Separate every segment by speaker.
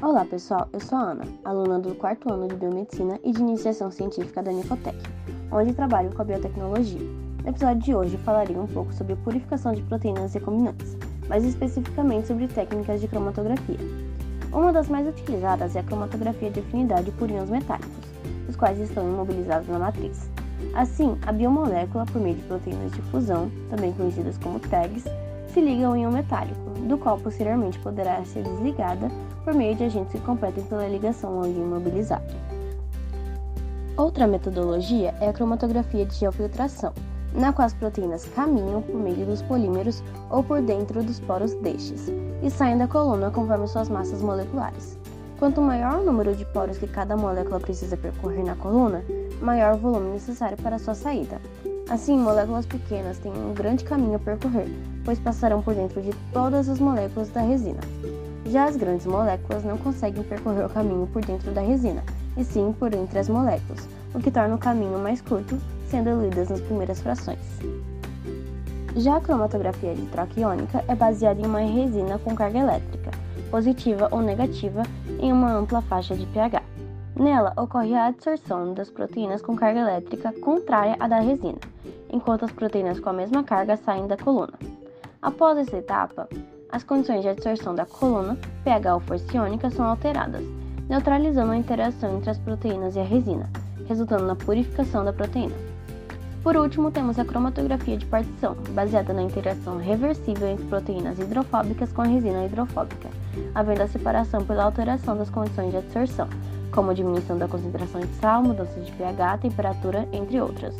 Speaker 1: Olá pessoal, eu sou a Ana, aluna do quarto ano de Biomedicina e de Iniciação Científica da Nicotec, onde trabalho com a biotecnologia. No episódio de hoje falarei um pouco sobre purificação de proteínas recombinantes, mais especificamente sobre técnicas de cromatografia. Uma das mais utilizadas é a cromatografia de afinidade por íons metálicos, os quais estão imobilizados na matriz. Assim, a biomolécula, por meio de proteínas de fusão, também conhecidas como tags, se liga ao íon metálico, do qual posteriormente poderá ser desligada por meio de agentes que competem pela ligação ao imobilizado. Outra metodologia é a cromatografia de geofiltração, na qual as proteínas caminham por meio dos polímeros ou por dentro dos poros destes e saem da coluna conforme suas massas moleculares. Quanto maior o número de poros que cada molécula precisa percorrer na coluna, maior o volume necessário para sua saída. Assim, moléculas pequenas têm um grande caminho a percorrer, pois passarão por dentro de todas as moléculas da resina. Já as grandes moléculas não conseguem percorrer o caminho por dentro da resina, e sim por entre as moléculas, o que torna o caminho mais curto, sendo lidas nas primeiras frações. Já a cromatografia de troca iônica é baseada em uma resina com carga elétrica, positiva ou negativa, em uma ampla faixa de pH. Nela ocorre a adsorção das proteínas com carga elétrica contrária à da resina, enquanto as proteínas com a mesma carga saem da coluna. Após essa etapa, as condições de adsorção da coluna, pH ou força iônica, são alteradas, neutralizando a interação entre as proteínas e a resina, resultando na purificação da proteína. Por último, temos a cromatografia de partição, baseada na interação reversível entre proteínas hidrofóbicas com a resina hidrofóbica, havendo a separação pela alteração das condições de adsorção, como diminuição da concentração de sal, mudança de pH, temperatura, entre outras.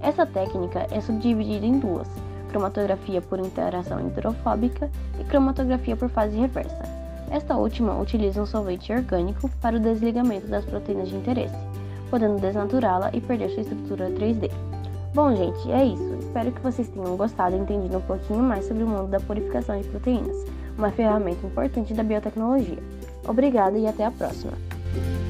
Speaker 1: Essa técnica é subdividida em duas, cromatografia por interação hidrofóbica e cromatografia por fase reversa. Esta última utiliza um solvente orgânico para o desligamento das proteínas de interesse, podendo desnaturá-la e perder sua estrutura 3D. Bom, gente, é isso. Espero que vocês tenham gostado e entendido um pouquinho mais sobre o mundo da purificação de proteínas, uma ferramenta importante da biotecnologia. Obrigada e até a próxima! Bye.